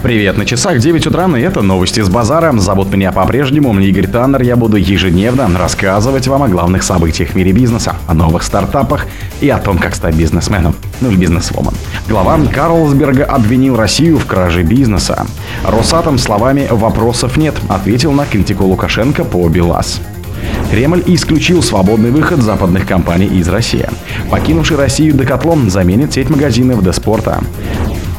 Привет, на часах 9 утра, и это новости с базара. Зовут меня по-прежнему Игорь Таннер. Я буду ежедневно рассказывать вам о главных событиях в мире бизнеса, о новых стартапах и о том, как стать бизнесменом, ну или бизнесвоман. Глава Карлсберга обвинил Россию в краже бизнеса. Росатом словами «вопросов нет» ответил на критику Лукашенко по БелАЗ. Кремль исключил свободный выход западных компаний из России. Покинувший Россию Декатлон заменит сеть магазинов Деспорта.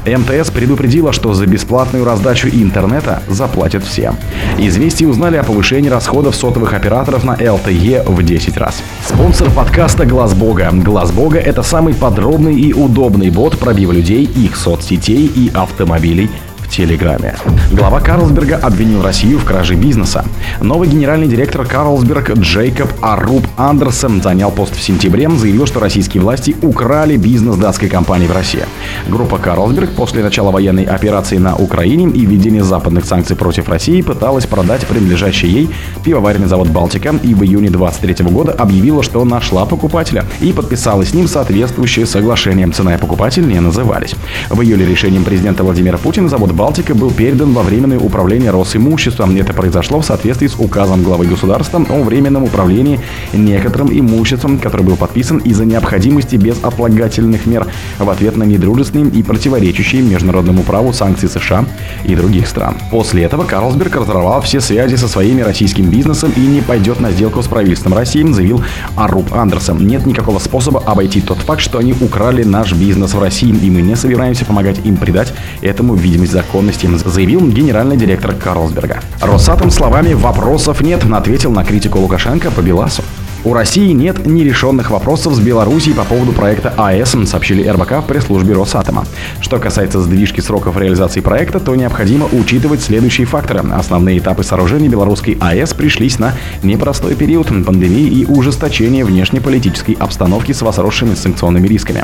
МТС предупредила, что за бесплатную раздачу интернета заплатят все. Известия узнали о повышении расходов сотовых операторов на LTE в 10 раз. Спонсор подкаста Глаз Бога. Глаз Бога – это самый подробный и удобный бот пробива людей, их соцсетей и автомобилей Телеграме. Глава Карлсберга обвинил Россию в краже бизнеса. Новый генеральный директор Карлсберг Джейкоб Аруб Андерсен занял пост в сентябре, заявил, что российские власти украли бизнес датской компании в России. Группа Карлсберг после начала военной операции на Украине и введения западных санкций против России пыталась продать принадлежащий ей пивоваренный завод «Балтика» и в июне 23 года объявила, что нашла покупателя и подписала с ним соответствующее соглашение. Цена и покупатель не назывались. В июле решением президента Владимира Путина завод Балтика был передан во временное управление Росимуществом. Это произошло в соответствии с указом главы государства о временном управлении некоторым имуществом, который был подписан из-за необходимости безотлагательных мер в ответ на недружественные и противоречащие международному праву санкции США и других стран. После этого Карлсберг разорвал все связи со своими российским бизнесом и не пойдет на сделку с правительством России, заявил Аруб Андерсон. Нет никакого способа обойти тот факт, что они украли наш бизнес в России, и мы не собираемся помогать им придать этому видимость закона законности, заявил генеральный директор Карлсберга. Росатом словами «вопросов нет» ответил на критику Лукашенко по Беласу. У России нет нерешенных вопросов с Белоруссией по поводу проекта АЭС, сообщили РБК в пресс-службе Росатома. Что касается сдвижки сроков реализации проекта, то необходимо учитывать следующие факторы. Основные этапы сооружения белорусской АЭС пришлись на непростой период пандемии и ужесточения внешнеполитической обстановки с возросшими санкционными рисками.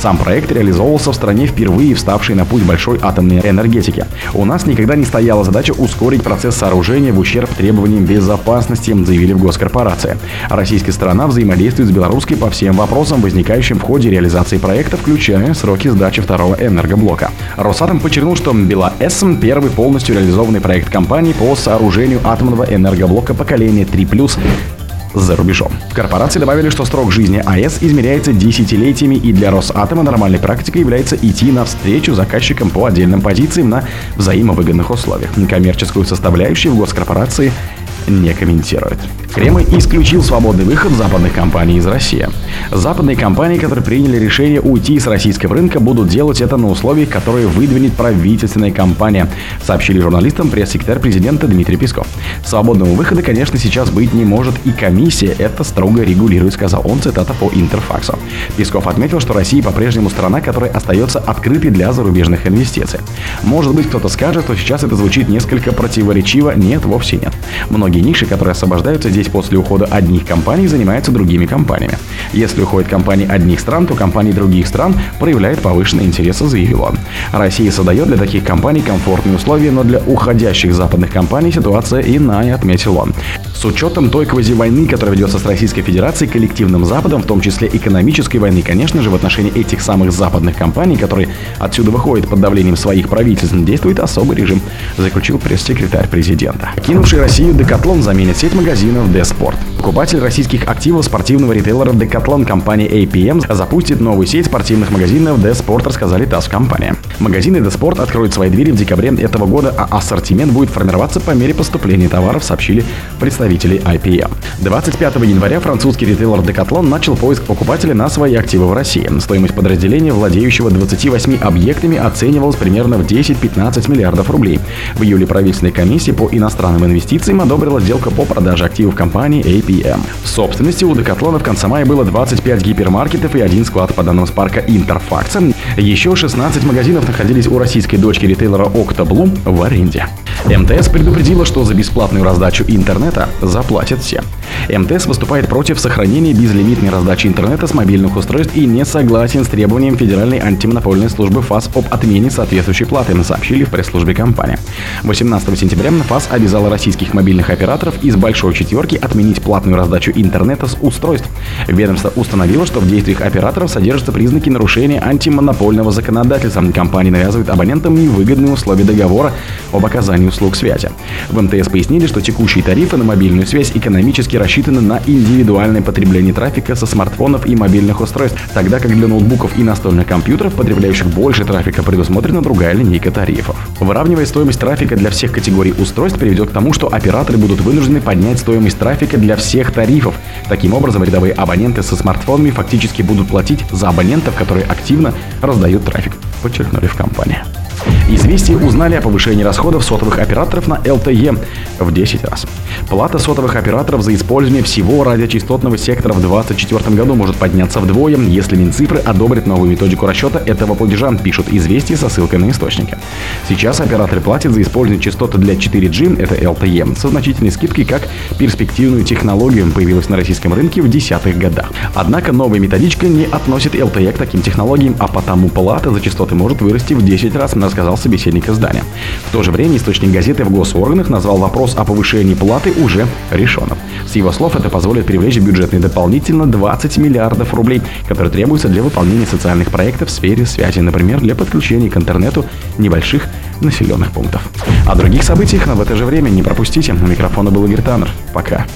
Сам проект реализовывался в стране впервые вставшей на путь большой атомной энергетики. У нас никогда не стояла задача ускорить процесс сооружения в ущерб требованиям безопасности, заявили в госкорпорации. Россия российская сторона взаимодействует с белорусской по всем вопросам, возникающим в ходе реализации проекта, включая сроки сдачи второго энергоблока. Росатом подчеркнул, что БелАЭС – первый полностью реализованный проект компании по сооружению атомного энергоблока поколения 3+, за рубежом. Корпорации добавили, что срок жизни АЭС измеряется десятилетиями и для Росатома нормальной практикой является идти навстречу заказчикам по отдельным позициям на взаимовыгодных условиях. Коммерческую составляющую в госкорпорации не комментирует. Кремль исключил свободный выход западных компаний из России. Западные компании, которые приняли решение уйти с российского рынка, будут делать это на условиях, которые выдвинет правительственная компания, сообщили журналистам пресс-секретарь президента Дмитрий Песков. Свободного выхода, конечно, сейчас быть не может, и комиссия это строго регулирует, сказал он, цитата по Интерфаксу. Песков отметил, что Россия по-прежнему страна, которая остается открытой для зарубежных инвестиций. Может быть, кто-то скажет, что сейчас это звучит несколько противоречиво. Нет, вовсе нет. Многие ниши, которые освобождаются здесь после ухода одних компаний, занимаются другими компаниями. Если уходят компании одних стран, то компании других стран проявляют повышенные интересы, заявил он. Россия создает для таких компаний комфортные условия, но для уходящих западных компаний ситуация иная, отметил он. С учетом той квази-войны, которая ведется с Российской Федерацией, коллективным Западом, в том числе экономической войны, конечно же, в отношении этих самых западных компаний, которые отсюда выходят под давлением своих правительств, действует особый режим, заключил пресс-секретарь президента. Кинувший Россию Декатлон заменит сеть магазинов Деспорт. Покупатель российских активов спортивного ритейлера Decathlon компании APM запустит новую сеть спортивных магазинов D-Sport, рассказали ТАСС компании. Магазины D-Sport откроют свои двери в декабре этого года, а ассортимент будет формироваться по мере поступления товаров, сообщили представители IPM. 25 января французский ритейлер Decathlon начал поиск покупателя на свои активы в России. Стоимость подразделения, владеющего 28 объектами, оценивалась примерно в 10-15 миллиардов рублей. В июле правительственная комиссия по иностранным инвестициям одобрила сделку по продаже активов компании APM. В собственности у Decathlon в конце мая было 25 гипермаркетов и один склад по данным с парка Интерфакса. Еще 16 магазинов находились у российской дочки ритейлера Octoblue в аренде. МТС предупредила, что за бесплатную раздачу интернета заплатят все. МТС выступает против сохранения безлимитной раздачи интернета с мобильных устройств и не согласен с требованием Федеральной антимонопольной службы ФАС об отмене соответствующей платы, сообщили в пресс-службе компании. 18 сентября ФАС обязала российских мобильных операторов из большой четверки отменить платную раздачу интернета с устройств. Ведомство установило, что в действиях операторов содержатся признаки нарушения антимонопольной подпольного законодательства. Компания навязывает абонентам невыгодные условия договора об оказании услуг связи. В МТС пояснили, что текущие тарифы на мобильную связь экономически рассчитаны на индивидуальное потребление трафика со смартфонов и мобильных устройств, тогда как для ноутбуков и настольных компьютеров, потребляющих больше трафика, предусмотрена другая линейка тарифов. Выравнивая стоимость трафика для всех категорий устройств приведет к тому, что операторы будут вынуждены поднять стоимость трафика для всех тарифов. Таким образом, рядовые абоненты со смартфонами фактически будут платить за абонентов, которые активно раздают трафик, подчеркнули в компании. Известия узнали о повышении расходов сотовых операторов на LTE в 10 раз. Плата сотовых операторов за использование всего радиочастотного сектора в 2024 году может подняться вдвое, если Минцифры одобрит новую методику расчета этого платежа, пишут известия со ссылкой на источники. Сейчас операторы платят за использование частоты для 4G, это LTE, со значительной скидкой как перспективную технологию, появилась на российском рынке в десятых годах. Однако новая методичка не относит LTE к таким технологиям, а потому плата за частоты может вырасти в 10 раз, рассказал собеседник издания. В то же время источник газеты в госорганах назвал вопрос о повышении платы уже решенным. С его слов это позволит привлечь в бюджетный дополнительно 20 миллиардов рублей, которые требуются для выполнения социальных проектов в сфере связи, например, для подключения к интернету небольших населенных пунктов. О других событиях, но в это же время не пропустите. У микрофона был Игорь Таннер. Пока.